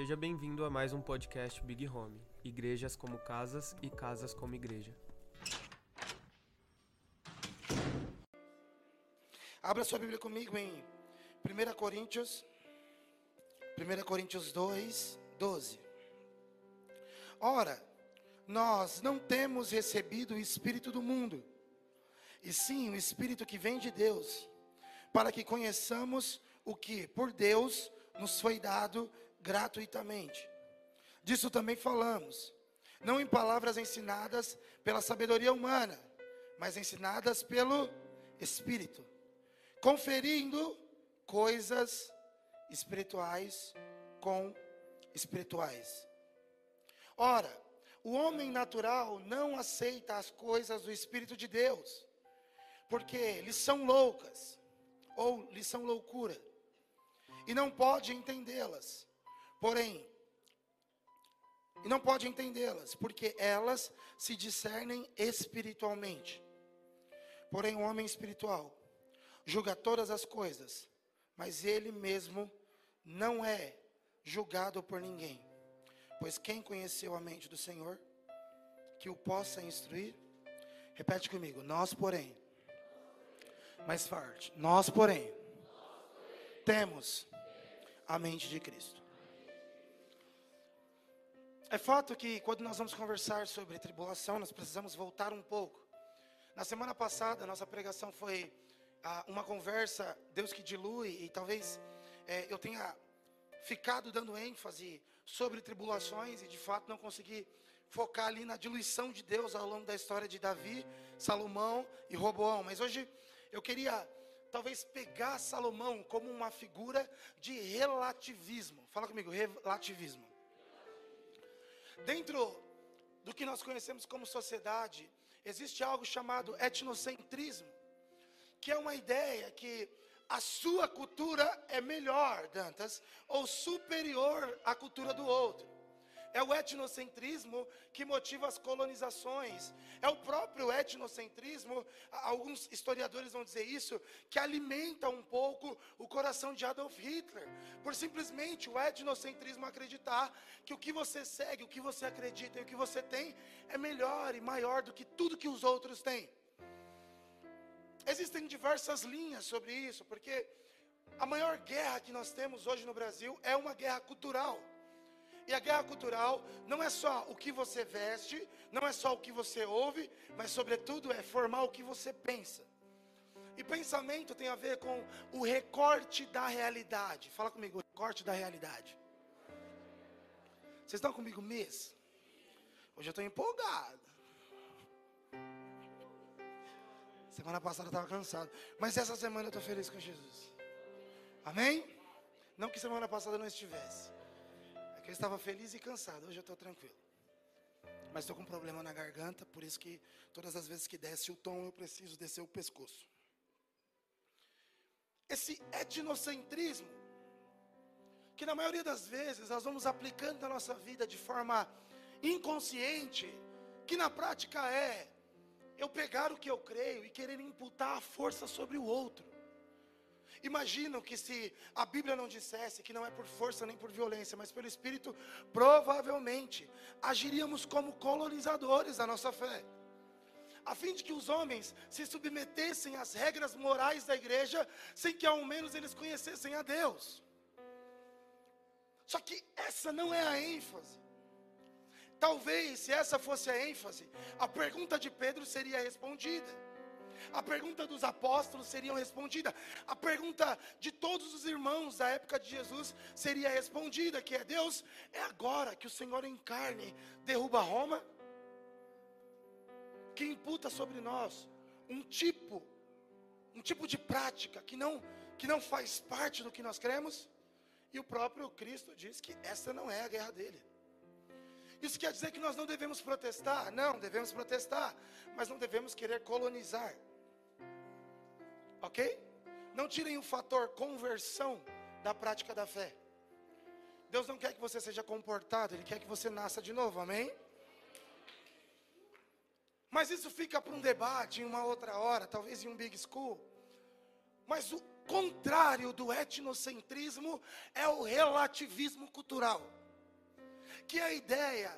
Seja bem-vindo a mais um podcast Big Home. Igrejas como casas e casas como igreja. Abra sua Bíblia comigo em 1 Coríntios, 1 Coríntios 2, 12. Ora, nós não temos recebido o Espírito do mundo, e sim o Espírito que vem de Deus, para que conheçamos o que por Deus nos foi dado gratuitamente. Disso também falamos, não em palavras ensinadas pela sabedoria humana, mas ensinadas pelo Espírito, conferindo coisas espirituais com espirituais. Ora, o homem natural não aceita as coisas do Espírito de Deus, porque lhes são loucas, ou lhes são loucura, e não pode entendê-las. Porém, e não pode entendê-las, porque elas se discernem espiritualmente. Porém, o homem espiritual julga todas as coisas, mas ele mesmo não é julgado por ninguém. Pois quem conheceu a mente do Senhor, que o possa instruir? Repete comigo, nós, porém, mais forte, nós, porém, temos a mente de Cristo. É fato que quando nós vamos conversar sobre tribulação, nós precisamos voltar um pouco. Na semana passada, nossa pregação foi ah, uma conversa, Deus que dilui, e talvez é, eu tenha ficado dando ênfase sobre tribulações e de fato não consegui focar ali na diluição de Deus ao longo da história de Davi, Salomão e Roboão. Mas hoje eu queria talvez pegar Salomão como uma figura de relativismo. Fala comigo, relativismo. Dentro do que nós conhecemos como sociedade, existe algo chamado etnocentrismo, que é uma ideia que a sua cultura é melhor, Dantas, ou superior à cultura do outro. É o etnocentrismo que motiva as colonizações. É o próprio etnocentrismo, alguns historiadores vão dizer isso, que alimenta um pouco o coração de Adolf Hitler. Por simplesmente o etnocentrismo acreditar que o que você segue, o que você acredita e o que você tem é melhor e maior do que tudo que os outros têm. Existem diversas linhas sobre isso, porque a maior guerra que nós temos hoje no Brasil é uma guerra cultural. E a guerra cultural não é só o que você veste, não é só o que você ouve, mas sobretudo é formar o que você pensa. E pensamento tem a ver com o recorte da realidade. Fala comigo, o recorte da realidade. Vocês estão comigo mesmo? Hoje eu estou empolgado. Semana passada eu estava cansado. Mas essa semana eu estou feliz com Jesus. Amém? Não que semana passada não estivesse. Eu estava feliz e cansado, hoje eu estou tranquilo. Mas estou com um problema na garganta, por isso que todas as vezes que desce o tom, eu preciso descer o pescoço. Esse etnocentrismo, que na maioria das vezes nós vamos aplicando na nossa vida de forma inconsciente, que na prática é eu pegar o que eu creio e querer imputar a força sobre o outro. Imaginam que se a Bíblia não dissesse que não é por força nem por violência, mas pelo Espírito, provavelmente agiríamos como colonizadores da nossa fé. A fim de que os homens se submetessem às regras morais da igreja, sem que ao menos eles conhecessem a Deus. Só que essa não é a ênfase. Talvez, se essa fosse a ênfase, a pergunta de Pedro seria respondida a pergunta dos apóstolos seria respondida, a pergunta de todos os irmãos da época de Jesus seria respondida, que é Deus, é agora que o Senhor encarne, derruba Roma, que imputa sobre nós um tipo, um tipo de prática que não, que não faz parte do que nós cremos, e o próprio Cristo diz que essa não é a guerra dele. Isso quer dizer que nós não devemos protestar? Não, devemos protestar, mas não devemos querer colonizar. Ok? Não tirem o fator conversão da prática da fé. Deus não quer que você seja comportado, Ele quer que você nasça de novo, amém? Mas isso fica para um debate em uma outra hora, talvez em um big school. Mas o contrário do etnocentrismo é o relativismo cultural. Porque a ideia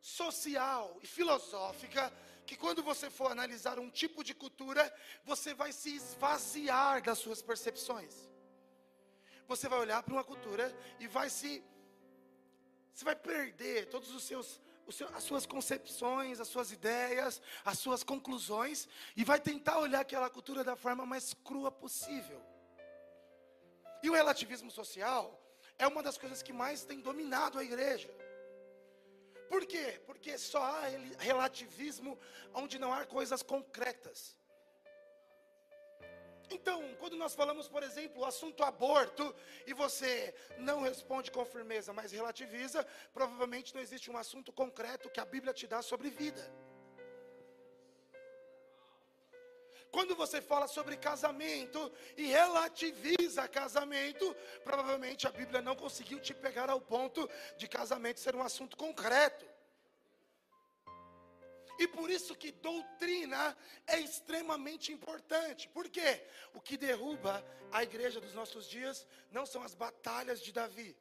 social e filosófica que quando você for analisar um tipo de cultura, você vai se esvaziar das suas percepções. Você vai olhar para uma cultura e vai se você vai perder todos os seus, as suas concepções, as suas ideias, as suas conclusões e vai tentar olhar aquela cultura da forma mais crua possível. E o relativismo social é uma das coisas que mais tem dominado a igreja. Por quê? Porque só há relativismo onde não há coisas concretas. Então, quando nós falamos, por exemplo, o assunto aborto, e você não responde com firmeza, mas relativiza, provavelmente não existe um assunto concreto que a Bíblia te dá sobre vida. Quando você fala sobre casamento e relativiza casamento, provavelmente a Bíblia não conseguiu te pegar ao ponto de casamento ser um assunto concreto. E por isso que doutrina é extremamente importante. Por quê? O que derruba a igreja dos nossos dias não são as batalhas de Davi,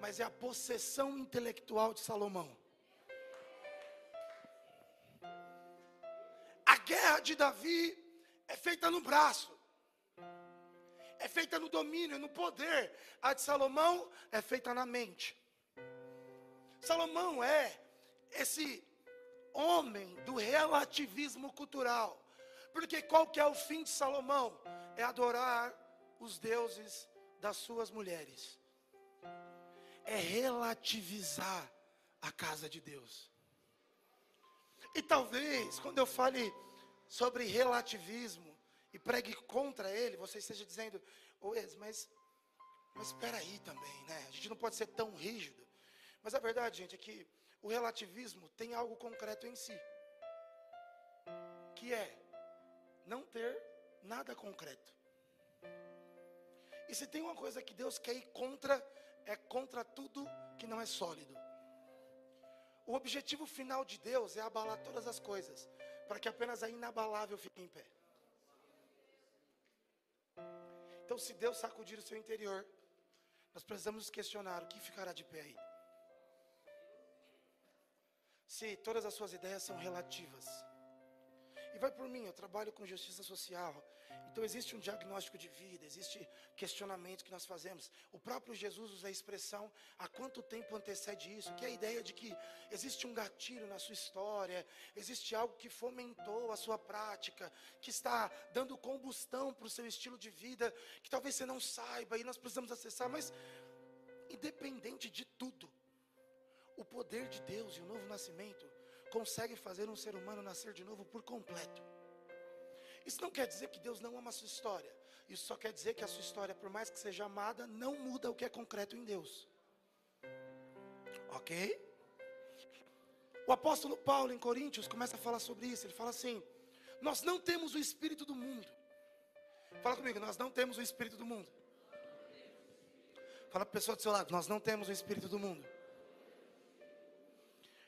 mas é a possessão intelectual de Salomão. A guerra de Davi é feita no braço, é feita no domínio, no poder. A de Salomão é feita na mente. Salomão é esse homem do relativismo cultural. Porque qual que é o fim de Salomão? É adorar os deuses das suas mulheres. É relativizar a casa de Deus. E talvez, quando eu fale sobre relativismo e pregue contra ele, você esteja dizendo, oh, mas, mas espera aí também, né? A gente não pode ser tão rígido. Mas a verdade, gente, é que o relativismo tem algo concreto em si, que é não ter nada concreto. E se tem uma coisa que Deus quer ir contra, é contra tudo que não é sólido. O objetivo final de Deus é abalar todas as coisas, para que apenas a inabalável fique em pé. Então, se Deus sacudir o seu interior, nós precisamos questionar o que ficará de pé aí. Se todas as suas ideias são relativas. E vai por mim, eu trabalho com justiça social. Então existe um diagnóstico de vida, existe questionamento que nós fazemos. O próprio Jesus usa a expressão há quanto tempo antecede isso, que é a ideia de que existe um gatilho na sua história, existe algo que fomentou a sua prática, que está dando combustão para o seu estilo de vida, que talvez você não saiba e nós precisamos acessar, mas independente de tudo, o poder de Deus e o novo nascimento consegue fazer um ser humano nascer de novo por completo. Isso não quer dizer que Deus não ama a sua história. Isso só quer dizer que a sua história, por mais que seja amada, não muda o que é concreto em Deus. Ok? O apóstolo Paulo, em Coríntios, começa a falar sobre isso. Ele fala assim: Nós não temos o espírito do mundo. Fala comigo, nós não temos o espírito do mundo. Fala para a pessoa do seu lado: Nós não temos o espírito do mundo.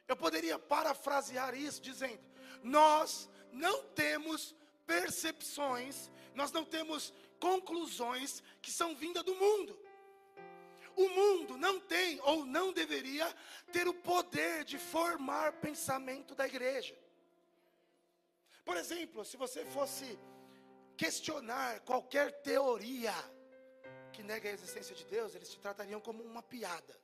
Eu poderia parafrasear isso dizendo: Nós não temos percepções, nós não temos conclusões que são vindas do mundo. O mundo não tem ou não deveria ter o poder de formar pensamento da igreja. Por exemplo, se você fosse questionar qualquer teoria que nega a existência de Deus, eles te tratariam como uma piada.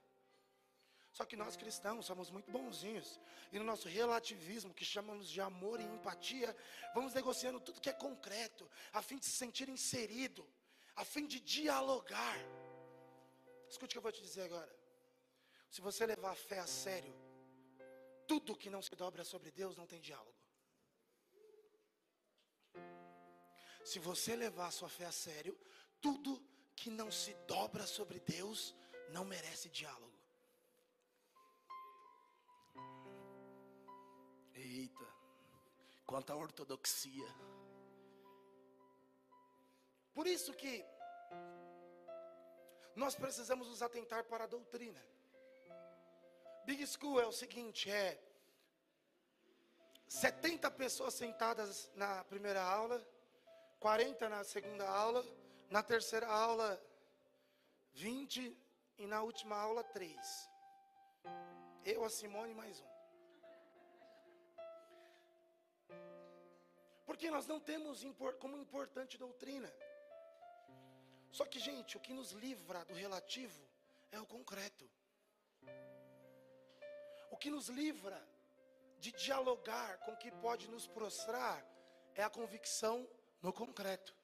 Só que nós cristãos somos muito bonzinhos. E no nosso relativismo, que chamamos de amor e empatia, vamos negociando tudo que é concreto, a fim de se sentir inserido, a fim de dialogar. Escute o que eu vou te dizer agora. Se você levar a fé a sério, tudo que não se dobra sobre Deus não tem diálogo. Se você levar a sua fé a sério, tudo que não se dobra sobre Deus não merece diálogo. Eita, quanta ortodoxia. Por isso que nós precisamos nos atentar para a doutrina. Big School é o seguinte, é 70 pessoas sentadas na primeira aula, 40 na segunda aula, na terceira aula 20 e na última aula 3. Eu, a Simone mais um. Porque nós não temos como importante doutrina. Só que, gente, o que nos livra do relativo é o concreto. O que nos livra de dialogar com o que pode nos prostrar é a convicção no concreto.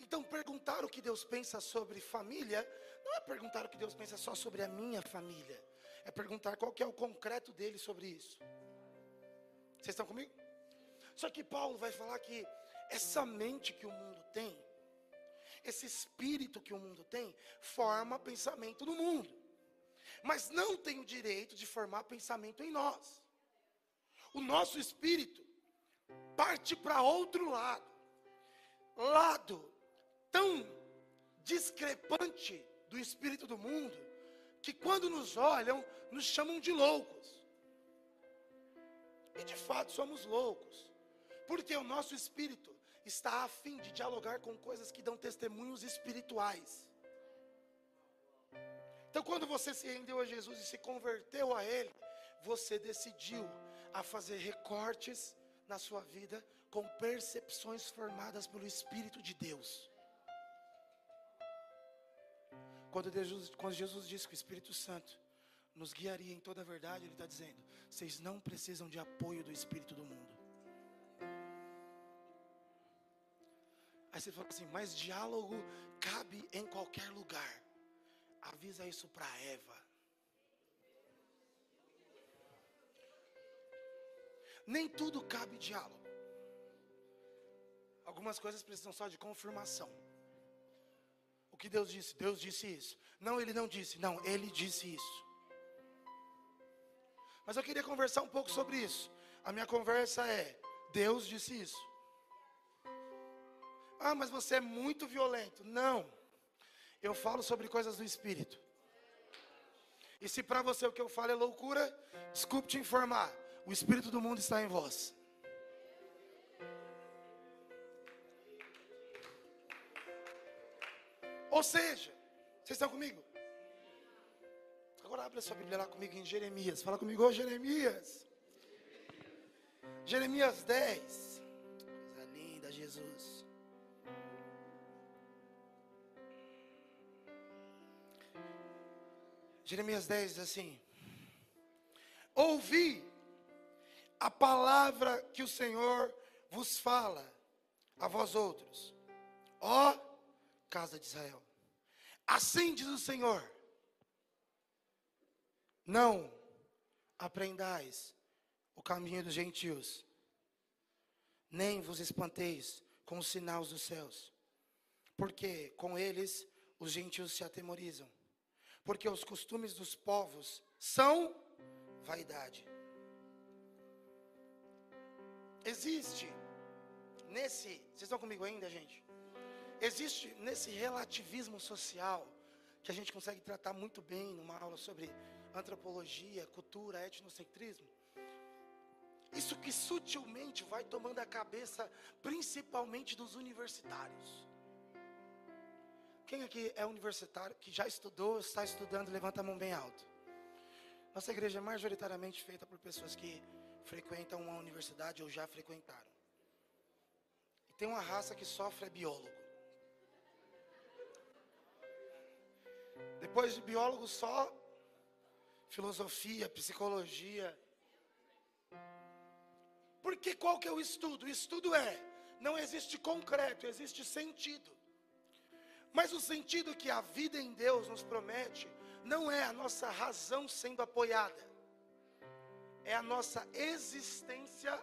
Então, perguntar o que Deus pensa sobre família, não é perguntar o que Deus pensa só sobre a minha família, é perguntar qual que é o concreto dele sobre isso. Vocês estão comigo? Só que Paulo vai falar que essa mente que o mundo tem, esse espírito que o mundo tem, forma pensamento no mundo, mas não tem o direito de formar pensamento em nós. O nosso espírito parte para outro lado, lado tão discrepante do espírito do mundo, que quando nos olham, nos chamam de loucos. E de fato somos loucos. Porque o nosso espírito está a fim de dialogar com coisas que dão testemunhos espirituais. Então, quando você se rendeu a Jesus e se converteu a Ele, você decidiu a fazer recortes na sua vida com percepções formadas pelo Espírito de Deus. Quando Jesus, quando Jesus disse que o Espírito Santo nos guiaria em toda a verdade, Ele está dizendo: vocês não precisam de apoio do Espírito do mundo. Aí você fala assim, mas diálogo cabe em qualquer lugar. Avisa isso para Eva. Nem tudo cabe diálogo. Algumas coisas precisam só de confirmação. O que Deus disse? Deus disse isso. Não, ele não disse. Não, ele disse isso. Mas eu queria conversar um pouco sobre isso. A minha conversa é: Deus disse isso. Ah, mas você é muito violento. Não. Eu falo sobre coisas do espírito. E se para você o que eu falo é loucura, desculpe te informar. O espírito do mundo está em vós. Ou seja, vocês estão comigo? Agora abre a sua Bíblia lá comigo em Jeremias. Fala comigo, ô Jeremias. Jeremias 10. Coisa linda, Jesus. Jeremias 10 diz assim: Ouvi a palavra que o Senhor vos fala a vós outros, ó casa de Israel. Assim diz o Senhor: Não aprendais o caminho dos gentios, nem vos espanteis com os sinais dos céus, porque com eles os gentios se atemorizam porque os costumes dos povos são vaidade. Existe nesse, vocês estão comigo ainda, gente? Existe nesse relativismo social que a gente consegue tratar muito bem numa aula sobre antropologia, cultura, etnocentrismo. Isso que sutilmente vai tomando a cabeça, principalmente dos universitários. Quem aqui é universitário, que já estudou, está estudando, levanta a mão bem alto. Nossa igreja é majoritariamente feita por pessoas que frequentam uma universidade ou já frequentaram. E tem uma raça que sofre é biólogo. Depois de biólogo, só filosofia, psicologia. Porque qual que é o estudo? O estudo é, não existe concreto, existe sentido. Mas o sentido que a vida em Deus nos promete não é a nossa razão sendo apoiada, é a nossa existência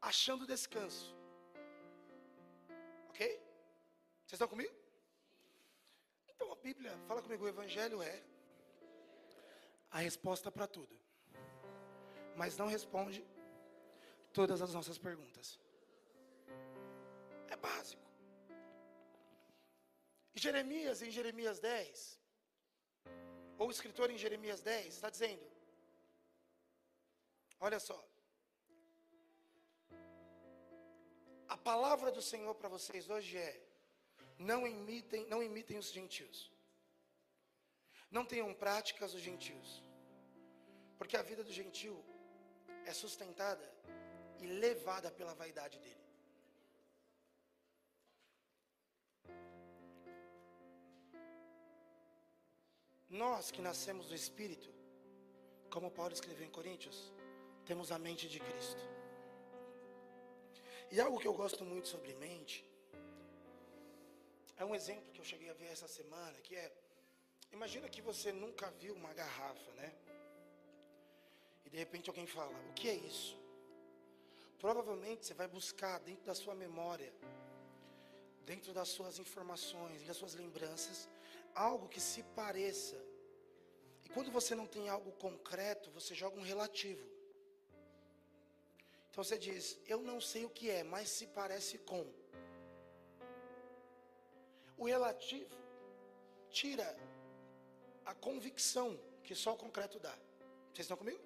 achando descanso. Ok? Vocês estão comigo? Então a Bíblia, fala comigo, o Evangelho é a resposta para tudo, mas não responde todas as nossas perguntas. É básico. E Jeremias, em Jeremias 10, ou o escritor em Jeremias 10, está dizendo: Olha só. A palavra do Senhor para vocês hoje é: não imitem, não imitem os gentios. Não tenham práticas os gentios, porque a vida do gentio é sustentada e levada pela vaidade dele. Nós que nascemos do Espírito, como Paulo escreveu em Coríntios, temos a mente de Cristo. E algo que eu gosto muito sobre mente, é um exemplo que eu cheguei a ver essa semana, que é, imagina que você nunca viu uma garrafa, né? E de repente alguém fala, o que é isso? Provavelmente você vai buscar dentro da sua memória, dentro das suas informações e das suas lembranças, algo que se pareça. Quando você não tem algo concreto, você joga um relativo. Então você diz: Eu não sei o que é, mas se parece com. O relativo tira a convicção que só o concreto dá. Vocês estão comigo?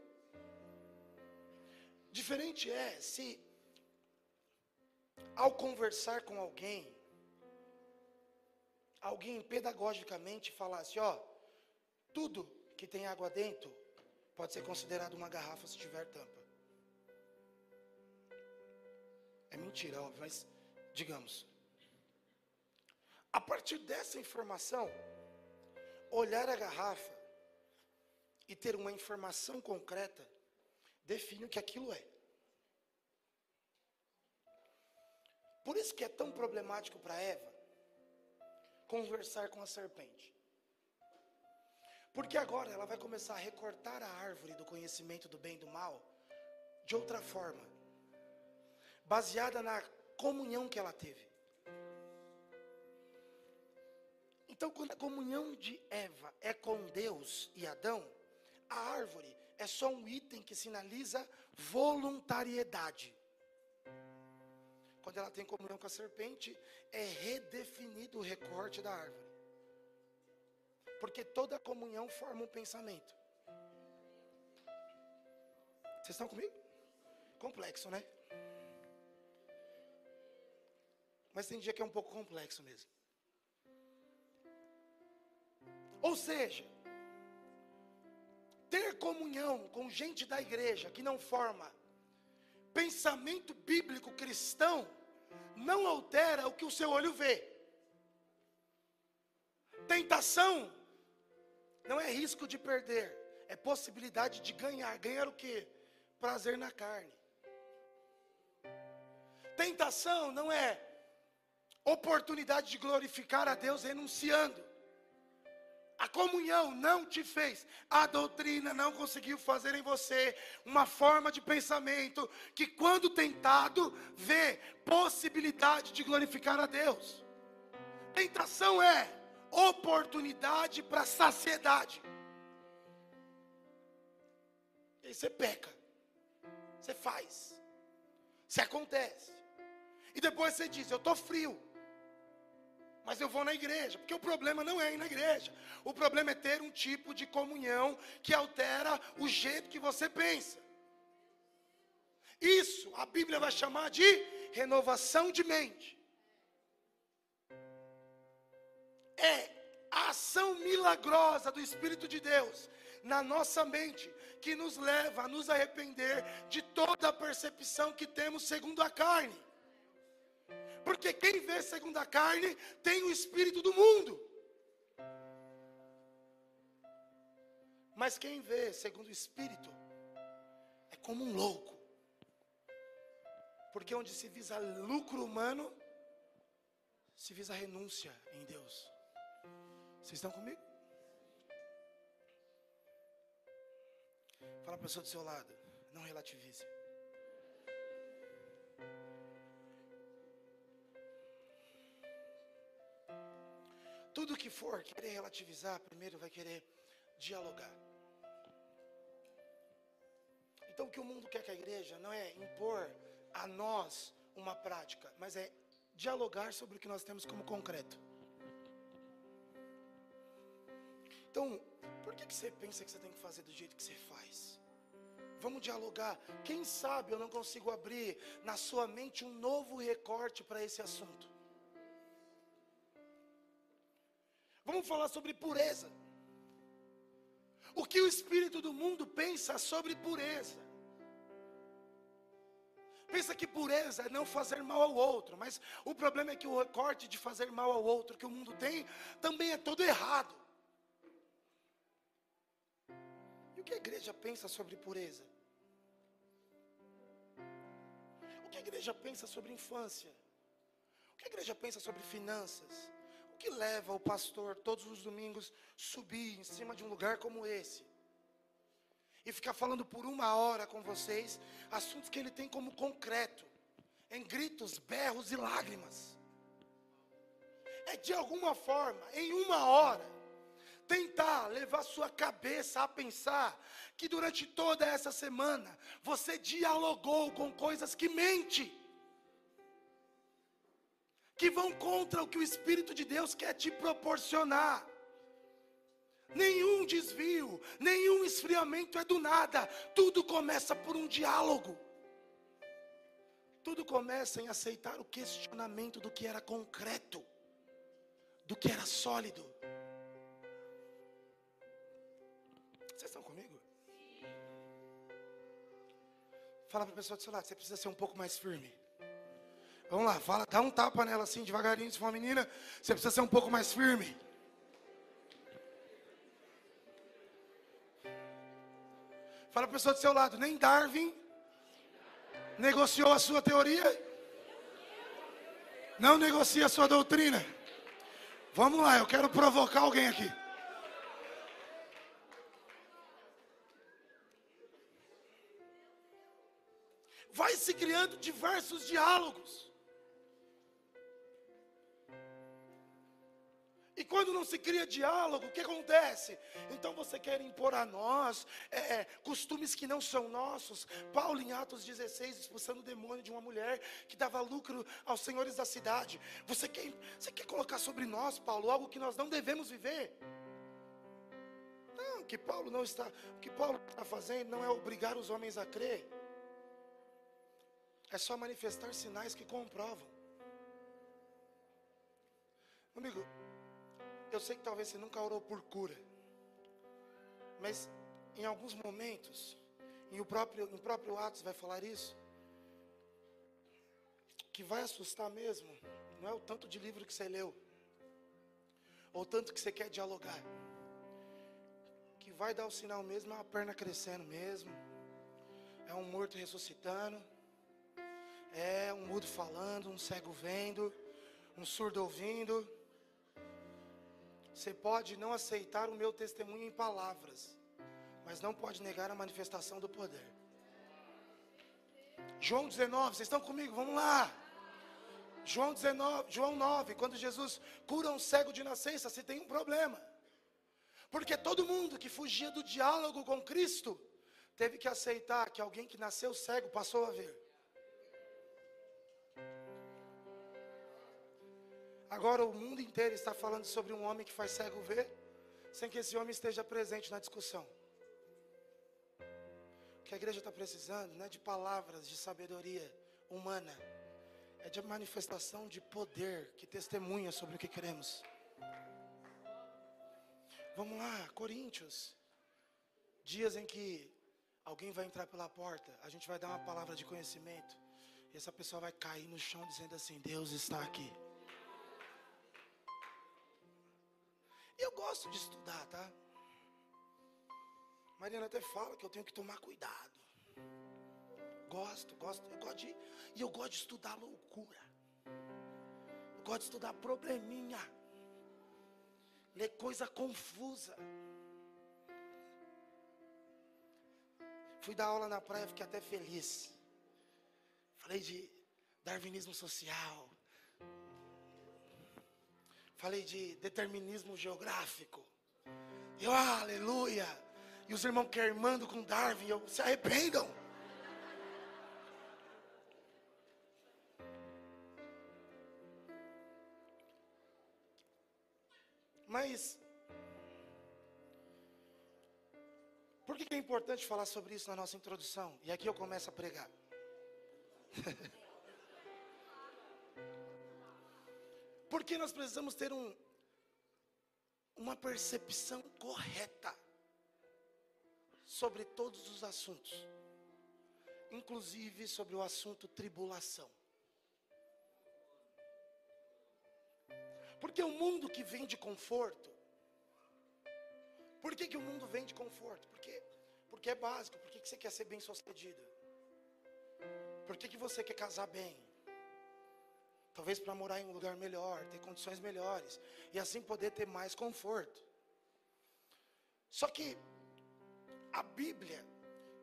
Diferente é se, ao conversar com alguém, alguém pedagogicamente falasse: ó, tudo que tem água dentro pode ser considerado uma garrafa se tiver tampa. É mentira, óbvio, mas digamos. A partir dessa informação, olhar a garrafa e ter uma informação concreta define o que aquilo é. Por isso que é tão problemático para Eva conversar com a serpente. Porque agora ela vai começar a recortar a árvore do conhecimento do bem e do mal de outra forma, baseada na comunhão que ela teve. Então, quando a comunhão de Eva é com Deus e Adão, a árvore é só um item que sinaliza voluntariedade. Quando ela tem comunhão com a serpente, é redefinido o recorte da árvore. Porque toda comunhão forma um pensamento. Vocês estão comigo? Complexo, né? Mas tem dia que é um pouco complexo mesmo. Ou seja, ter comunhão com gente da igreja que não forma pensamento bíblico cristão, não altera o que o seu olho vê. Tentação não é risco de perder, é possibilidade de ganhar. Ganhar o que? Prazer na carne. Tentação não é oportunidade de glorificar a Deus renunciando. A comunhão não te fez, a doutrina não conseguiu fazer em você uma forma de pensamento que, quando tentado, vê possibilidade de glorificar a Deus. Tentação é oportunidade para saciedade. E aí você peca, você faz, se acontece, e depois você diz: Eu estou frio mas eu vou na igreja, porque o problema não é ir na igreja. O problema é ter um tipo de comunhão que altera o jeito que você pensa. Isso a Bíblia vai chamar de renovação de mente. É a ação milagrosa do Espírito de Deus na nossa mente que nos leva a nos arrepender de toda a percepção que temos segundo a carne. Porque quem vê segundo a carne tem o espírito do mundo. Mas quem vê segundo o espírito é como um louco. Porque onde se visa lucro humano, se visa renúncia em Deus. Vocês estão comigo? Fala para a pessoa do seu lado, não relativize. Tudo que for querer relativizar, primeiro vai querer dialogar. Então o que o mundo quer que a igreja não é impor a nós uma prática, mas é dialogar sobre o que nós temos como concreto. Então, por que, que você pensa que você tem que fazer do jeito que você faz? Vamos dialogar. Quem sabe eu não consigo abrir na sua mente um novo recorte para esse assunto. Vamos falar sobre pureza. o que o espírito do mundo pensa sobre pureza. Pensa que pureza é não fazer mal ao outro, mas o problema é que o recorte de fazer mal ao outro que o mundo tem também é todo errado. Que a igreja pensa sobre pureza? O que a igreja pensa sobre infância? O que a igreja pensa sobre finanças? O que leva o pastor todos os domingos subir em cima de um lugar como esse? E ficar falando por uma hora com vocês assuntos que ele tem como concreto, em gritos, berros e lágrimas. É de alguma forma, em uma hora, tentar levar sua cabeça a pensar que durante toda essa semana você dialogou com coisas que mente que vão contra o que o Espírito de Deus quer te proporcionar. Nenhum desvio, nenhum esfriamento é do nada, tudo começa por um diálogo. Tudo começa em aceitar o questionamento do que era concreto, do que era sólido. Fala para a pessoa do seu lado, você precisa ser um pouco mais firme. Vamos lá, fala, dá um tapa nela assim, devagarinho, se for uma menina, você precisa ser um pouco mais firme. Fala para a pessoa do seu lado, nem Darwin negociou a sua teoria, não negocia a sua doutrina. Vamos lá, eu quero provocar alguém aqui. Vai se criando diversos diálogos. E quando não se cria diálogo, o que acontece? Então você quer impor a nós é, é, costumes que não são nossos. Paulo, em Atos 16, expulsando o demônio de uma mulher que dava lucro aos senhores da cidade. Você quer, você quer colocar sobre nós, Paulo, algo que nós não devemos viver? Não, que Paulo não está, o que Paulo está fazendo não é obrigar os homens a crer. É só manifestar sinais que comprovam. Amigo, eu sei que talvez você nunca orou por cura. Mas em alguns momentos, e o próprio, em próprio Atos vai falar isso, que vai assustar mesmo, não é o tanto de livro que você leu, ou tanto que você quer dialogar. Que vai dar o sinal mesmo é uma perna crescendo mesmo, é um morto ressuscitando, é um mudo falando, um cego vendo, um surdo ouvindo. Você pode não aceitar o meu testemunho em palavras, mas não pode negar a manifestação do poder. João 19, vocês estão comigo? Vamos lá. João 19, João 9, quando Jesus cura um cego de nascença, se tem um problema. Porque todo mundo que fugia do diálogo com Cristo teve que aceitar que alguém que nasceu cego passou a ver. Agora o mundo inteiro está falando sobre um homem que faz cego ver, sem que esse homem esteja presente na discussão. O que a igreja está precisando não é de palavras de sabedoria humana, é de manifestação de poder que testemunha sobre o que queremos. Vamos lá, Coríntios. Dias em que alguém vai entrar pela porta, a gente vai dar uma palavra de conhecimento, e essa pessoa vai cair no chão dizendo assim: Deus está aqui. Gosto de estudar, tá? Mariana até fala que eu tenho que tomar cuidado. Gosto, gosto, eu gosto de. E eu gosto de estudar loucura. Eu gosto de estudar probleminha. Ler coisa confusa. Fui dar aula na praia, fiquei até feliz. Falei de darwinismo social, Falei de determinismo geográfico. Eu, aleluia. E os irmãos queimando com Darwin, eu, se arrependam. Mas, por que é importante falar sobre isso na nossa introdução? E aqui eu começo a pregar. Porque nós precisamos ter um, uma percepção correta sobre todos os assuntos, inclusive sobre o assunto tribulação. Porque o mundo que vem de conforto, por que, que o mundo vem de conforto? Porque, porque é básico, por que, que você quer ser bem sucedido? Por que, que você quer casar bem? Talvez para morar em um lugar melhor, ter condições melhores, e assim poder ter mais conforto. Só que a Bíblia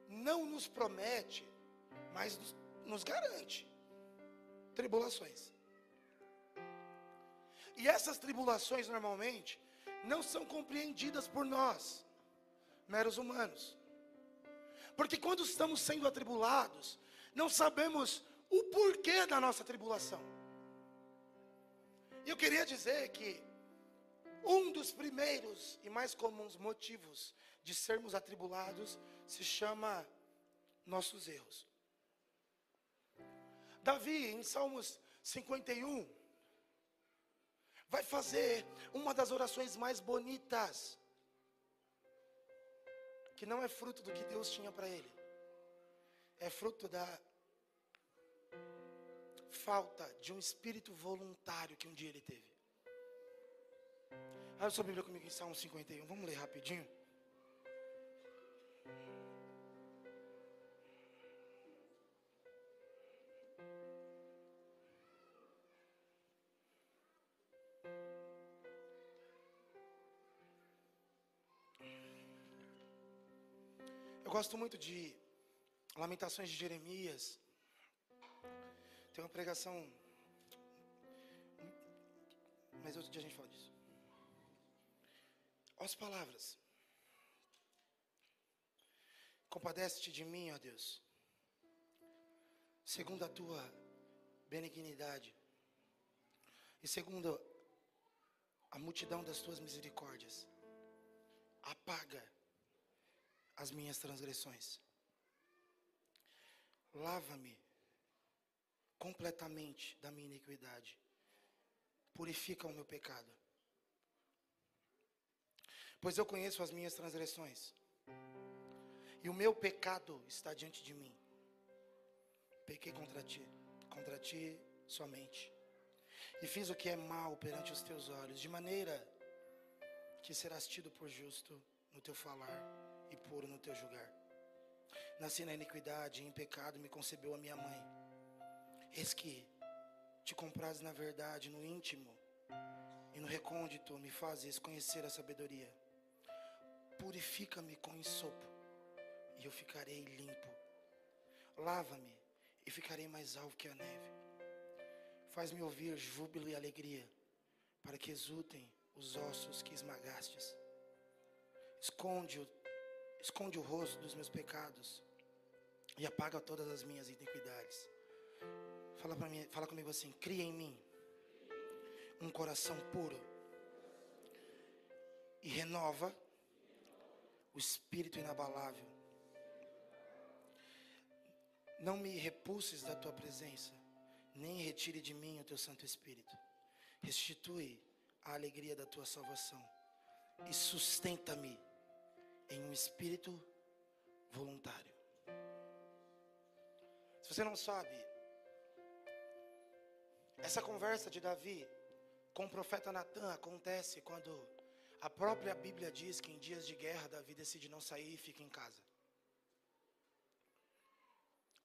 não nos promete, mas nos, garante tribulações. E essas tribulações normalmente não são compreendidas por nós, meros humanos. Porque quando estamos sendo atribulados, não sabemos o porquê da nossa tribulação. E eu queria dizer que um dos primeiros e mais comuns motivos de sermos atribulados se chama nossos erros. Davi, em Salmos 51, vai fazer uma das orações mais bonitas, que não é fruto do que Deus tinha para ele, é fruto da falta de um espírito voluntário que um dia ele teve. Abre sua Bíblia comigo em Salmo 51. Vamos ler rapidinho. Eu gosto muito de Lamentações de Jeremias. Tem uma pregação. Mas outro dia a gente fala disso. As palavras. Compadece-te de mim, ó Deus, segundo a tua benignidade e segundo a multidão das tuas misericórdias, apaga as minhas transgressões, lava-me completamente da minha iniquidade, purifica o meu pecado pois eu conheço as minhas transgressões, e o meu pecado está diante de mim. Pequei contra ti, contra ti somente, e fiz o que é mal perante os teus olhos, de maneira que serás tido por justo no teu falar e puro no teu julgar. Nasci na iniquidade, e em pecado me concebeu a minha mãe. Eis que te compraz na verdade, no íntimo e no recôndito me fazes conhecer a sabedoria. Purifica-me com ensopo, e eu ficarei limpo. Lava-me, e ficarei mais alvo que a neve. Faz-me ouvir júbilo e alegria, para que exultem os ossos que esmagastes. Esconde o, esconde o rosto dos meus pecados e apaga todas as minhas iniquidades. Fala, para mim, fala comigo assim: cria em mim um coração puro e renova o espírito inabalável. Não me repulses da tua presença, nem retire de mim o teu Santo Espírito. Restitui a alegria da tua salvação e sustenta-me em um espírito voluntário. Se você não sabe, essa conversa de Davi com o profeta Natan acontece quando a própria Bíblia diz que em dias de guerra Davi decide não sair e fica em casa.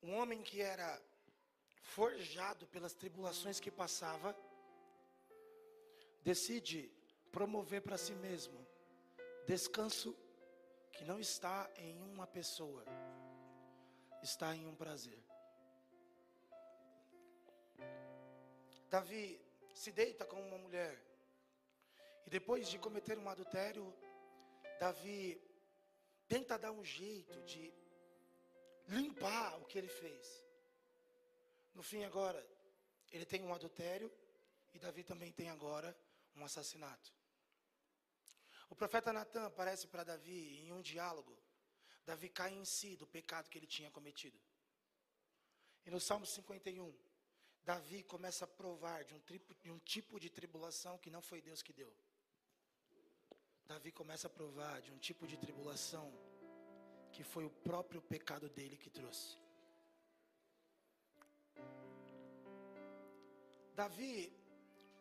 Um homem que era forjado pelas tribulações que passava, decide promover para si mesmo descanso que não está em uma pessoa, está em um prazer. Davi se deita com uma mulher e depois de cometer um adultério, Davi tenta dar um jeito de limpar o que ele fez. No fim, agora, ele tem um adultério e Davi também tem agora um assassinato. O profeta Natan aparece para Davi em um diálogo. Davi cai em si do pecado que ele tinha cometido. E no Salmo 51, Davi começa a provar de um, de um tipo de tribulação que não foi Deus que deu. Davi começa a provar de um tipo de tribulação que foi o próprio pecado dele que trouxe. Davi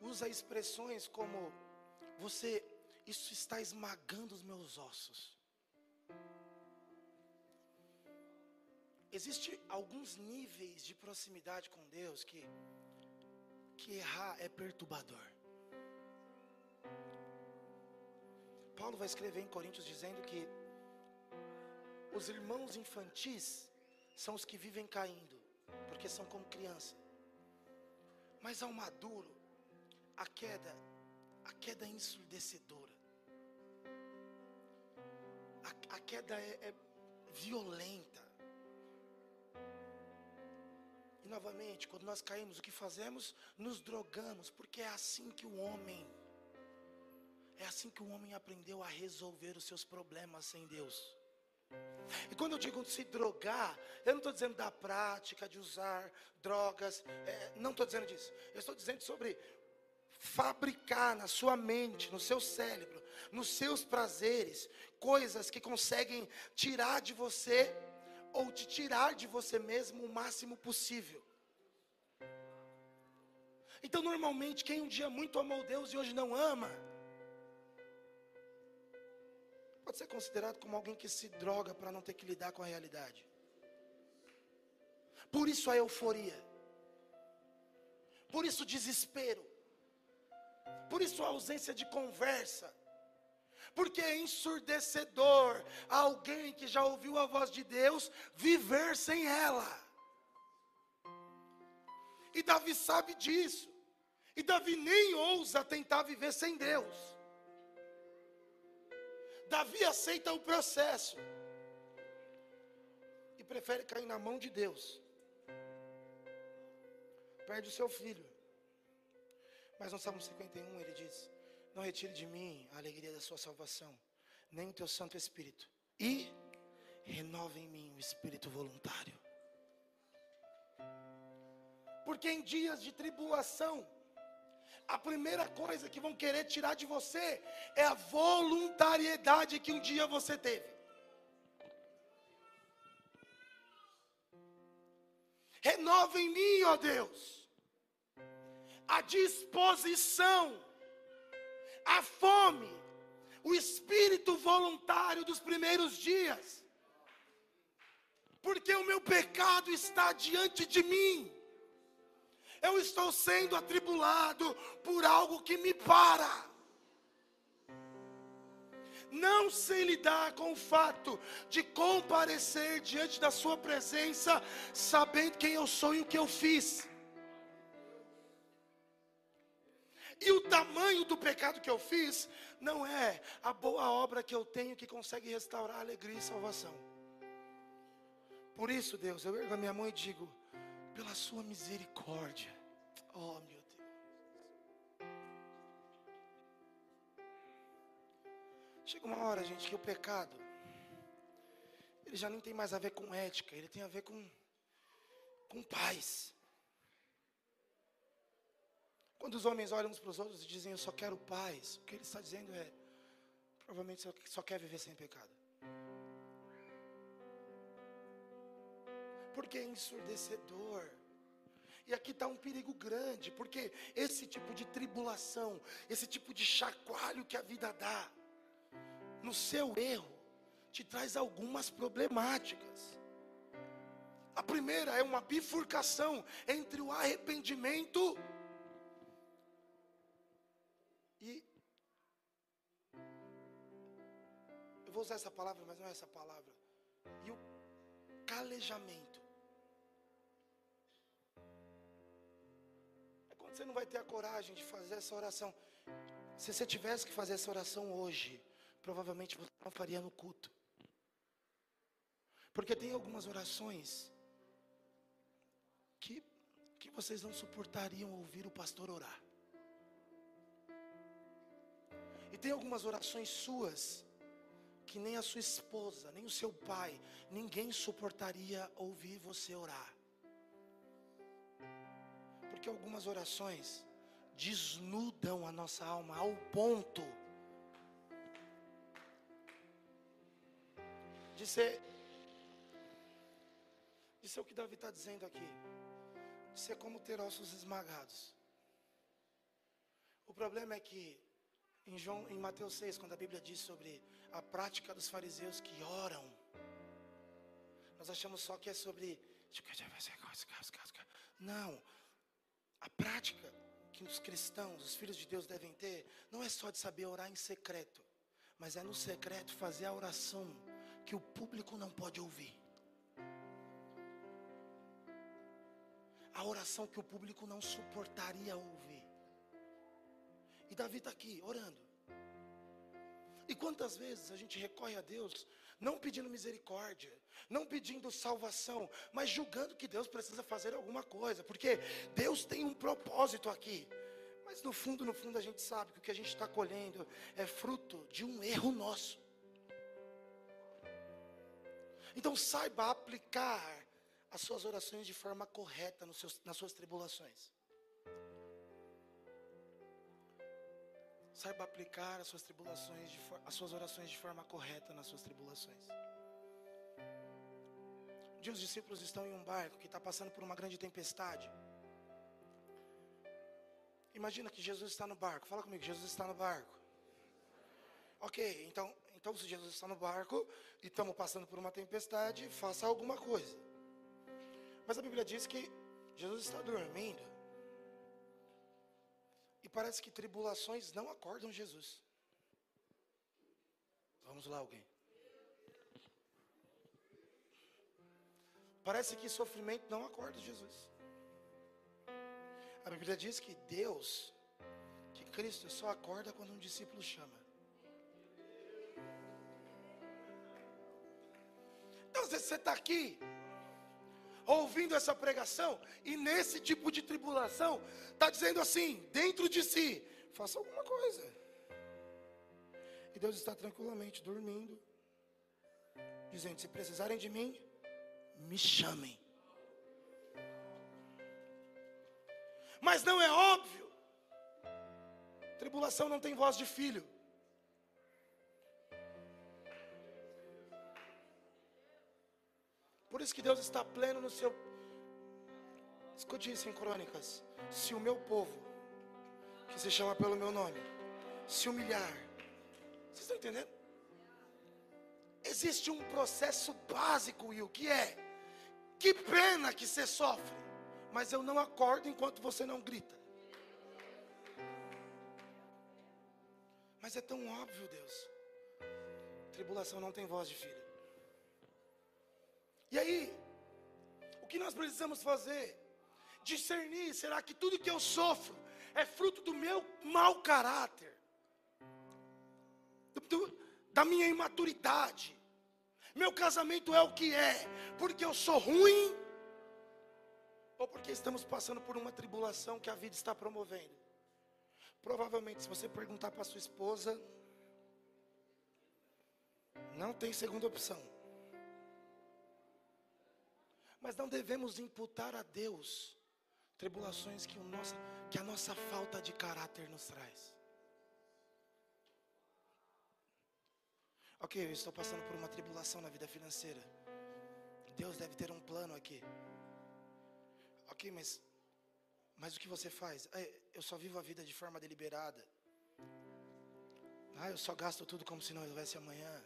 usa expressões como você isso está esmagando os meus ossos. Existem alguns níveis de proximidade com Deus que que errar é perturbador. Paulo vai escrever em Coríntios dizendo que os irmãos infantis são os que vivem caindo, porque são como criança. Mas ao maduro, a queda, a queda é ensurdecedora. A, a queda é, é violenta. E novamente, quando nós caímos, o que fazemos? Nos drogamos, porque é assim que o homem, é assim que o homem aprendeu a resolver os seus problemas sem Deus. E quando eu digo se drogar, eu não estou dizendo da prática de usar drogas, é, não estou dizendo disso. Eu estou dizendo sobre fabricar na sua mente, no seu cérebro, nos seus prazeres, coisas que conseguem tirar de você ou te tirar de você mesmo o máximo possível. Então, normalmente, quem um dia muito amou Deus e hoje não ama, pode ser considerado como alguém que se droga para não ter que lidar com a realidade. Por isso a euforia, por isso o desespero, por isso a ausência de conversa, porque é ensurdecedor alguém que já ouviu a voz de Deus viver sem ela. E Davi sabe disso. E Davi nem ousa tentar viver sem Deus. Davi aceita o processo e prefere cair na mão de Deus. Perde o seu filho. Mas no Salmo 51 ele diz: não retire de mim a alegria da sua salvação, nem o teu Santo Espírito, e renova em mim o espírito voluntário. Porque em dias de tribulação, a primeira coisa que vão querer tirar de você é a voluntariedade que um dia você teve. Renova em mim, ó Deus, a disposição a fome, o espírito voluntário dos primeiros dias, porque o meu pecado está diante de mim, eu estou sendo atribulado por algo que me para. Não sei lidar com o fato de comparecer diante da Sua presença, sabendo quem eu sou e o que eu fiz. E o tamanho do pecado que eu fiz não é a boa obra que eu tenho que consegue restaurar a alegria e salvação. Por isso, Deus, eu ergo a minha mão e digo: pela sua misericórdia, oh meu Deus. Chega uma hora, gente, que o pecado ele já nem tem mais a ver com ética, ele tem a ver com com paz. Quando os homens olham uns para os outros e dizem, Eu só quero paz, o que ele está dizendo é, provavelmente só, quer viver sem pecado. Porque é ensurdecedor. E aqui está um perigo grande, porque esse tipo de tribulação, esse tipo de chacoalho que a vida dá, no seu erro, te traz algumas problemáticas. A primeira é uma bifurcação entre o arrependimento e eu vou usar essa palavra, mas não é essa palavra. E o calejamento. É quando você não vai ter a coragem de fazer essa oração. Se você tivesse que fazer essa oração hoje, provavelmente você não faria no culto. Porque tem algumas orações que, que vocês não suportariam ouvir o pastor orar. Tem algumas orações suas que nem a sua esposa, nem o seu pai, ninguém suportaria ouvir você orar. Porque algumas orações desnudam a nossa alma ao ponto de ser Isso é o que Davi está dizendo aqui. Isso é como ter ossos esmagados. O problema é que em, João, em Mateus 6, quando a Bíblia diz sobre a prática dos fariseus que oram, nós achamos só que é sobre. Não. A prática que os cristãos, os filhos de Deus devem ter, não é só de saber orar em secreto, mas é no secreto fazer a oração que o público não pode ouvir. A oração que o público não suportaria ouvir. Davi está aqui orando. E quantas vezes a gente recorre a Deus, não pedindo misericórdia, não pedindo salvação, mas julgando que Deus precisa fazer alguma coisa, porque Deus tem um propósito aqui. Mas no fundo, no fundo, a gente sabe que o que a gente está colhendo é fruto de um erro nosso. Então saiba aplicar as suas orações de forma correta seus, nas suas tribulações. Saiba aplicar as suas tribulações, as suas orações de forma correta nas suas tribulações. Um dia os discípulos estão em um barco que está passando por uma grande tempestade. Imagina que Jesus está no barco. Fala comigo, Jesus está no barco. Ok, então, então se Jesus está no barco e estamos passando por uma tempestade, faça alguma coisa. Mas a Bíblia diz que Jesus está dormindo. E parece que tribulações não acordam Jesus. Vamos lá, alguém. Parece que sofrimento não acorda Jesus. A Bíblia diz que Deus, que Cristo só acorda quando um discípulo chama. Então, se você está aqui, ouvindo essa pregação, e nesse tipo de tribulação, está dizendo assim, dentro de si: faça alguma coisa. E Deus está tranquilamente dormindo, dizendo: se precisarem de mim, me chamem. Mas não é óbvio. Tribulação não tem voz de filho. Isso que Deus está pleno no seu. Escute isso em crônicas. Se o meu povo, que se chama pelo meu nome, se humilhar. Vocês estão entendendo? Existe um processo básico, Will, que é: que pena que você sofre mas eu não acordo enquanto você não grita. Mas é tão óbvio, Deus. Tribulação não tem voz de filho. E aí, o que nós precisamos fazer? Discernir, será que tudo que eu sofro é fruto do meu mau caráter? Do, do, da minha imaturidade? Meu casamento é o que é, porque eu sou ruim ou porque estamos passando por uma tribulação que a vida está promovendo. Provavelmente, se você perguntar para sua esposa, não tem segunda opção. Mas não devemos imputar a Deus tribulações que, o que a nossa falta de caráter nos traz. Ok, eu estou passando por uma tribulação na vida financeira. Deus deve ter um plano aqui. Ok, mas, mas o que você faz? É, eu só vivo a vida de forma deliberada. Ah, eu só gasto tudo como se não houvesse amanhã.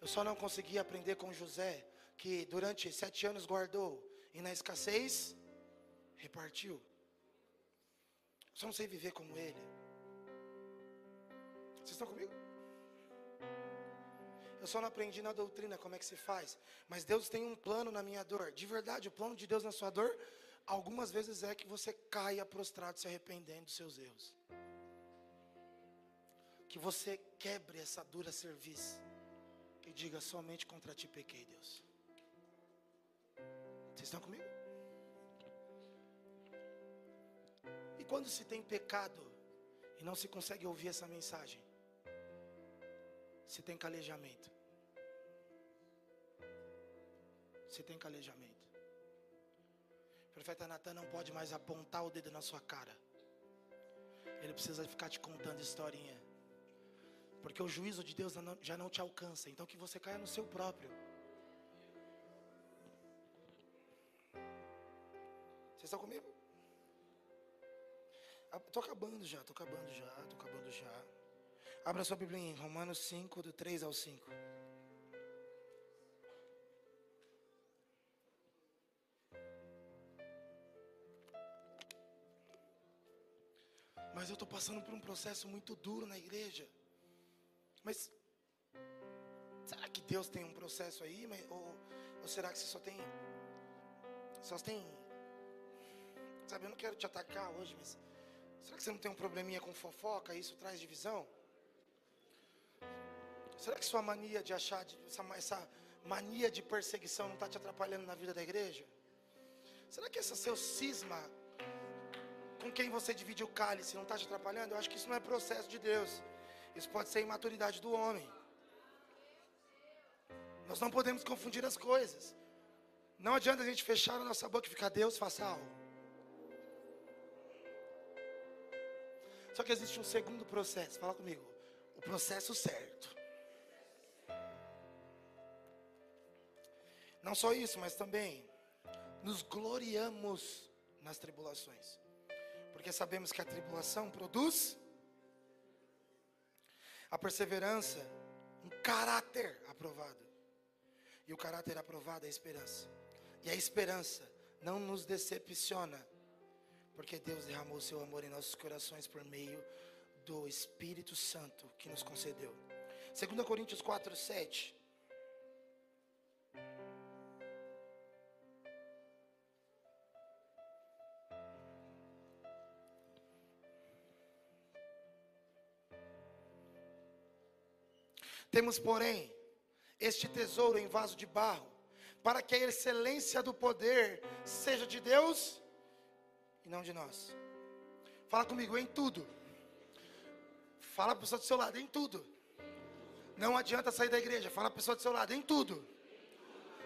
Eu só não consegui aprender com José, que durante sete anos guardou e na escassez repartiu. Eu só não sei viver como ele. Vocês estão comigo? Eu só não aprendi na doutrina como é que se faz. Mas Deus tem um plano na minha dor. De verdade, o plano de Deus na sua dor algumas vezes é que você caia prostrado se arrependendo dos seus erros. Que você quebre essa dura serviço e diga somente contra ti pequei, Deus. Vocês estão comigo? E quando se tem pecado e não se consegue ouvir essa mensagem, se tem calejamento. Se tem calejamento profeta Natan não pode mais apontar o dedo na sua cara. Ele precisa ficar te contando historinha. Porque o juízo de Deus já não te alcança. Então que você caia no seu próprio. Vocês estão comigo? Estou acabando já, estou acabando já, estou acabando já. Abra sua Bíblia em Romanos 5, do 3 ao 5. Mas eu estou passando por um processo muito duro na igreja. Mas será que Deus tem um processo aí? Ou, ou será que você só tem. Só tem. Sabe, eu não quero te atacar hoje, mas. Será que você não tem um probleminha com fofoca? Isso traz divisão? Será que sua mania de achar, essa, essa mania de perseguição não está te atrapalhando na vida da igreja? Será que esse seu cisma com quem você divide o cálice não está te atrapalhando? Eu acho que isso não é processo de Deus. Isso pode ser imaturidade do homem. Nós não podemos confundir as coisas. Não adianta a gente fechar a nossa boca e ficar, Deus faça algo. Só que existe um segundo processo, fala comigo. O processo certo. Não só isso, mas também nos gloriamos nas tribulações. Porque sabemos que a tribulação produz a perseverança, um caráter aprovado. E o caráter aprovado é a esperança. E a esperança não nos decepciona, porque Deus derramou seu amor em nossos corações por meio do Espírito Santo que nos concedeu. 2 Coríntios 4, 7. Temos, porém, este tesouro em vaso de barro, para que a excelência do poder seja de Deus não de nós. Fala comigo, em tudo. Fala a pessoa do seu lado, em tudo. Não adianta sair da igreja, fala a pessoa do seu lado, em tudo.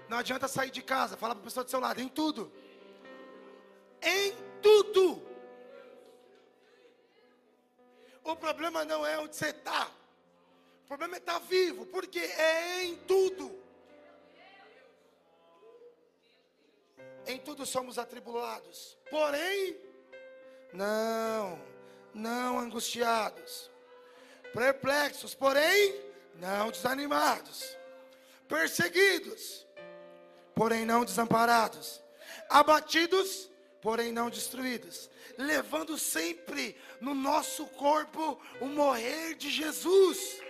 Não adianta sair de casa, fala para a pessoa do seu lado, em tudo. Em tudo. O problema não é onde você está. O problema é estar tá vivo, porque é em tudo. Em tudo somos atribulados, porém, não, não angustiados, perplexos, porém, não desanimados, perseguidos, porém não desamparados, abatidos, porém não destruídos, levando sempre no nosso corpo o morrer de Jesus.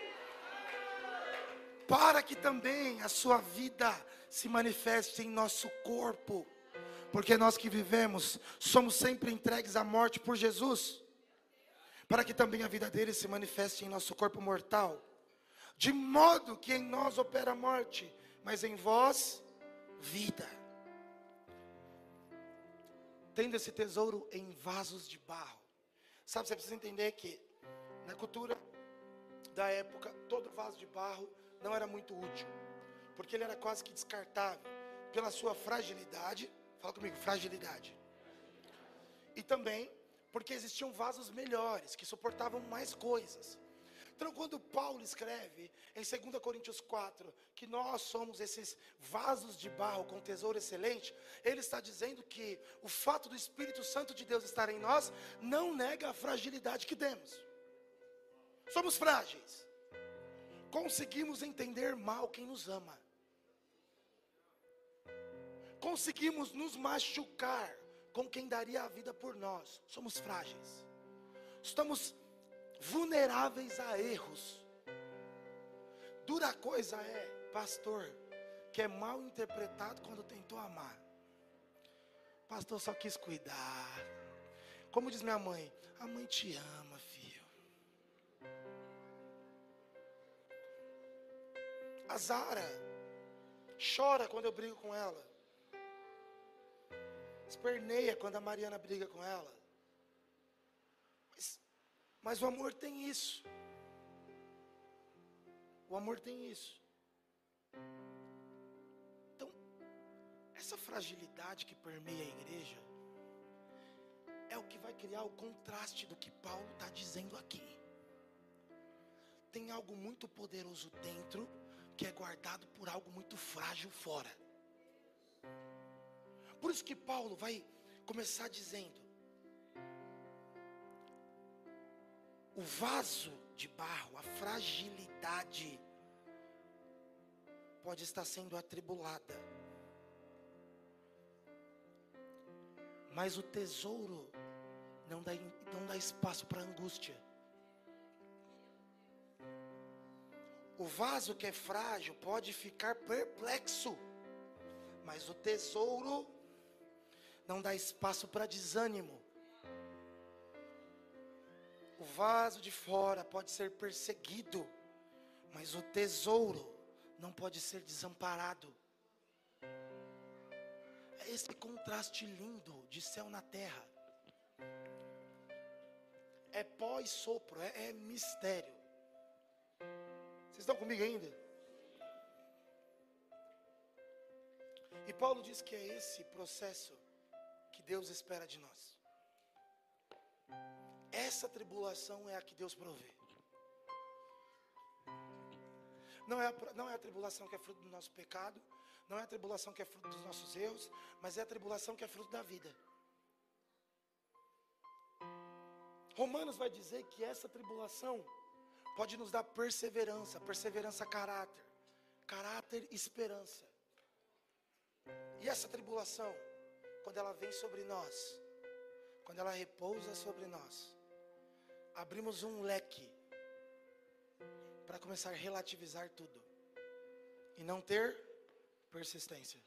Para que também a sua vida se manifeste em nosso corpo, porque nós que vivemos somos sempre entregues à morte por Jesus, para que também a vida dele se manifeste em nosso corpo mortal, de modo que em nós opera a morte, mas em vós vida. Tendo esse tesouro em vasos de barro. Sabe, você precisa entender que na cultura da época, todo vaso de barro não era muito útil, porque ele era quase que descartável pela sua fragilidade. Fala comigo, fragilidade. E também porque existiam vasos melhores que suportavam mais coisas. Então, quando Paulo escreve em 2 Coríntios 4 que nós somos esses vasos de barro com tesouro excelente, ele está dizendo que o fato do Espírito Santo de Deus estar em nós não nega a fragilidade que temos. Somos frágeis conseguimos entender mal quem nos ama. Conseguimos nos machucar com quem daria a vida por nós. Somos frágeis. Estamos vulneráveis a erros. Dura coisa é, pastor, que é mal interpretado quando tentou amar. Pastor só quis cuidar. Como diz minha mãe, a mãe te ama, filho. A Zara chora quando eu brigo com ela. Esperneia quando a Mariana briga com ela. Mas, mas o amor tem isso. O amor tem isso. Então, essa fragilidade que permeia a igreja é o que vai criar o contraste do que Paulo está dizendo aqui. Tem algo muito poderoso dentro que é guardado por algo muito frágil fora. Por isso que Paulo vai começar dizendo: o vaso de barro, a fragilidade, pode estar sendo atribulada, mas o tesouro não dá, não dá espaço para angústia. O vaso que é frágil pode ficar perplexo, mas o tesouro não dá espaço para desânimo. O vaso de fora pode ser perseguido, mas o tesouro não pode ser desamparado. É esse contraste lindo de céu na terra. É pó e sopro, é, é mistério. Vocês estão comigo ainda? E Paulo diz que é esse processo que Deus espera de nós. Essa tribulação é a que Deus provê. Não é, a, não é a tribulação que é fruto do nosso pecado, não é a tribulação que é fruto dos nossos erros, mas é a tribulação que é fruto da vida. Romanos vai dizer que essa tribulação pode nos dar perseverança, perseverança caráter, caráter esperança. E essa tribulação, quando ela vem sobre nós, quando ela repousa sobre nós, abrimos um leque para começar a relativizar tudo e não ter persistência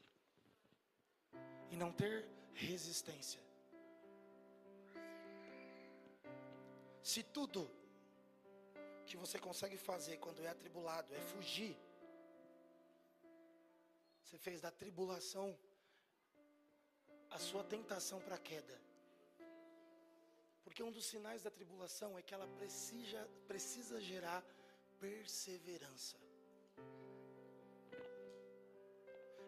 e não ter resistência. Se tudo que você consegue fazer quando é atribulado é fugir. Você fez da tribulação a sua tentação para a queda. Porque um dos sinais da tribulação é que ela precisa, precisa gerar perseverança.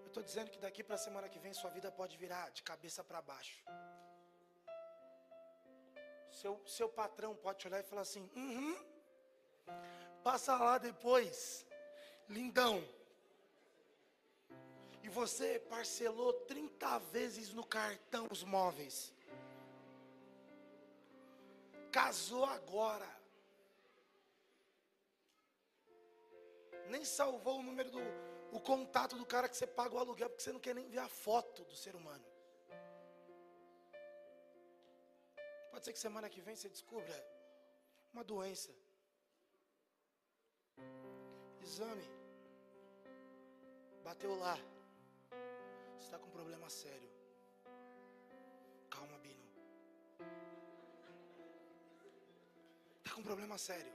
Eu estou dizendo que daqui para a semana que vem sua vida pode virar de cabeça para baixo. Seu, seu patrão pode olhar e falar assim: uhum, Passa lá depois, lindão. Você parcelou 30 vezes no cartão os móveis. Casou agora. Nem salvou o número do o contato do cara que você paga o aluguel, porque você não quer nem ver a foto do ser humano. Pode ser que semana que vem você descubra uma doença. Exame. Bateu lá. Você está com um problema sério. Calma, Bino. Está com um problema sério.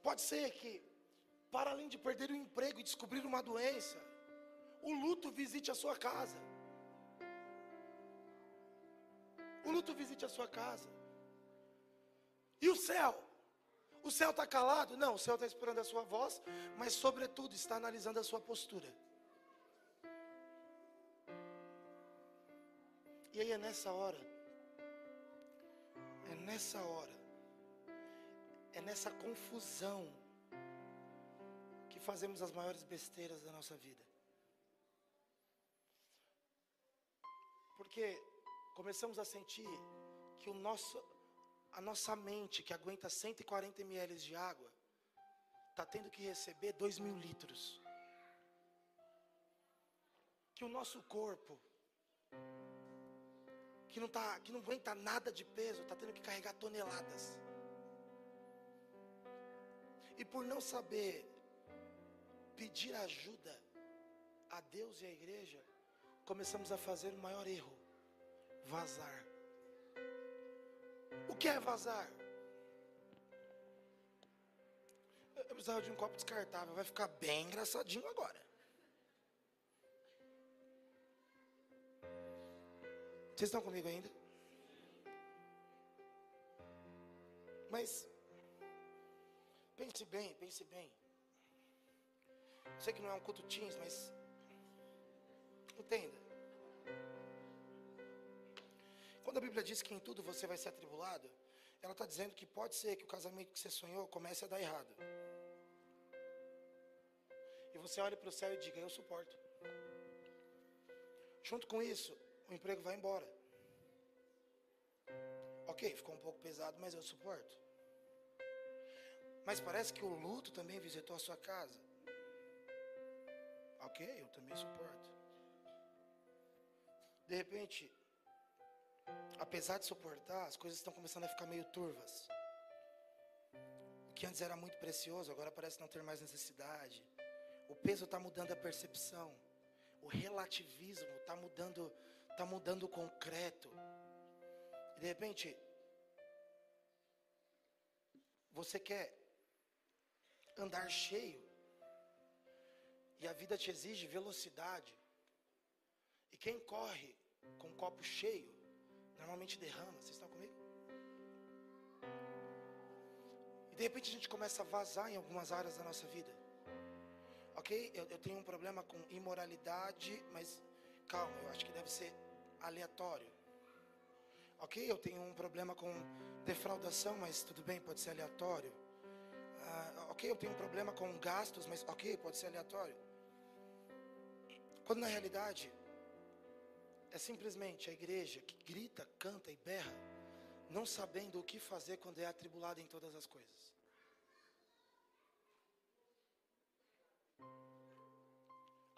Pode ser que, para além de perder o emprego e descobrir uma doença, o luto visite a sua casa. O luto visite a sua casa. E o céu? O céu está calado? Não, o céu está esperando a sua voz, mas, sobretudo, está analisando a sua postura. E aí é nessa hora, é nessa hora, é nessa confusão, que fazemos as maiores besteiras da nossa vida. Porque começamos a sentir que o nosso, a nossa mente, que aguenta 140 ml de água, está tendo que receber 2 mil litros. Que o nosso corpo, que não, tá, que não aguenta nada de peso, está tendo que carregar toneladas. E por não saber pedir ajuda a Deus e à igreja, começamos a fazer o maior erro: vazar. O que é vazar? Eu precisava de um copo descartável, vai ficar bem engraçadinho agora. Vocês estão comigo ainda? Mas pense bem, pense bem. Sei que não é um culto teens, mas entenda. Quando a Bíblia diz que em tudo você vai ser atribulado, ela está dizendo que pode ser que o casamento que você sonhou comece a dar errado. E você olha para o céu e diga: Eu suporto. Junto com isso, o emprego vai embora. Ok, ficou um pouco pesado, mas eu suporto. Mas parece que o luto também visitou a sua casa. Ok, eu também suporto. De repente, apesar de suportar, as coisas estão começando a ficar meio turvas. O que antes era muito precioso, agora parece não ter mais necessidade. O peso está mudando a percepção. O relativismo está mudando, está mudando o concreto. E de repente, você quer andar cheio. E a vida te exige velocidade. E quem corre com copo cheio, normalmente derrama. Vocês estão comigo? E de repente a gente começa a vazar em algumas áreas da nossa vida. Ok? Eu, eu tenho um problema com imoralidade, mas calma, eu acho que deve ser aleatório. Ok? Eu tenho um problema com defraudação, mas tudo bem, pode ser aleatório. Ah, ok, eu tenho um problema com gastos, mas ok, pode ser aleatório. Quando na realidade é simplesmente a igreja que grita, canta e berra, não sabendo o que fazer quando é atribulada em todas as coisas.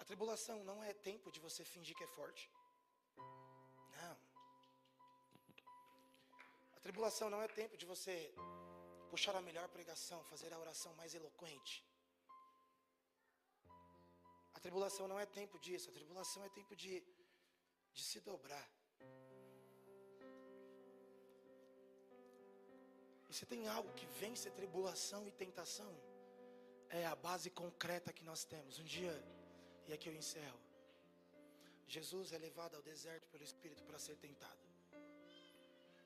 A tribulação não é tempo de você fingir que é forte. Não. A tribulação não é tempo de você puxar a melhor pregação, fazer a oração mais eloquente. A tribulação não é tempo disso, a tribulação é tempo de, de se dobrar. E se tem algo que vence tribulação e tentação, é a base concreta que nós temos. Um dia, e aqui eu encerro. Jesus é levado ao deserto pelo Espírito para ser tentado.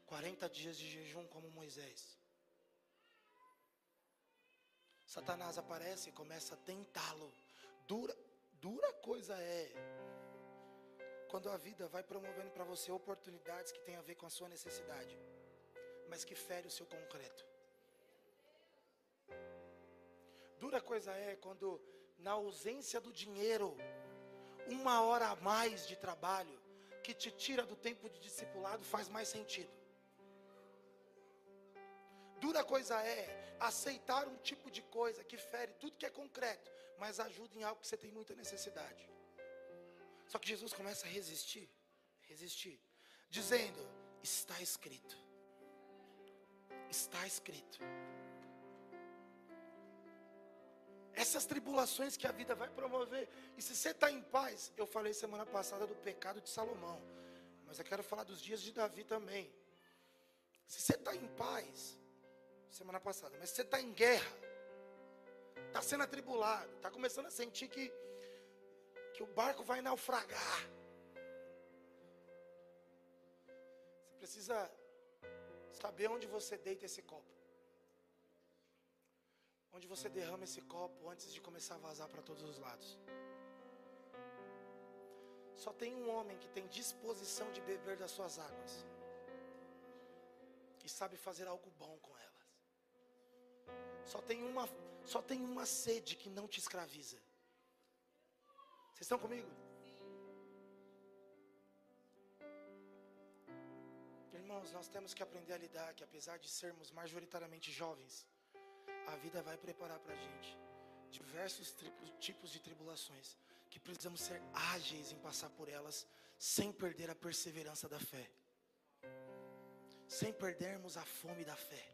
40 dias de jejum como Moisés. Satanás aparece e começa a tentá-lo. Dura, dura coisa é quando a vida vai promovendo para você oportunidades que têm a ver com a sua necessidade, mas que fere o seu concreto. Dura coisa é quando, na ausência do dinheiro, uma hora a mais de trabalho que te tira do tempo de discipulado faz mais sentido. Dura coisa é aceitar um tipo de coisa que fere tudo que é concreto, mas ajuda em algo que você tem muita necessidade. Só que Jesus começa a resistir, resistir, dizendo: está escrito. Está escrito. Essas tribulações que a vida vai promover. E se você está em paz, eu falei semana passada do pecado de Salomão. Mas eu quero falar dos dias de Davi também. Se você está em paz, semana passada, mas você está em guerra, está sendo atribulado, está começando a sentir que, que o barco vai naufragar. Você precisa saber onde você deita esse copo. Onde você derrama esse copo antes de começar a vazar para todos os lados. Só tem um homem que tem disposição de beber das suas águas. E sabe fazer algo bom com ela. Só tem uma, só tem uma sede que não te escraviza. Vocês estão comigo? Irmãos, nós temos que aprender a lidar que apesar de sermos majoritariamente jovens, a vida vai preparar para a gente diversos tipos de tribulações que precisamos ser ágeis em passar por elas sem perder a perseverança da fé, sem perdermos a fome da fé.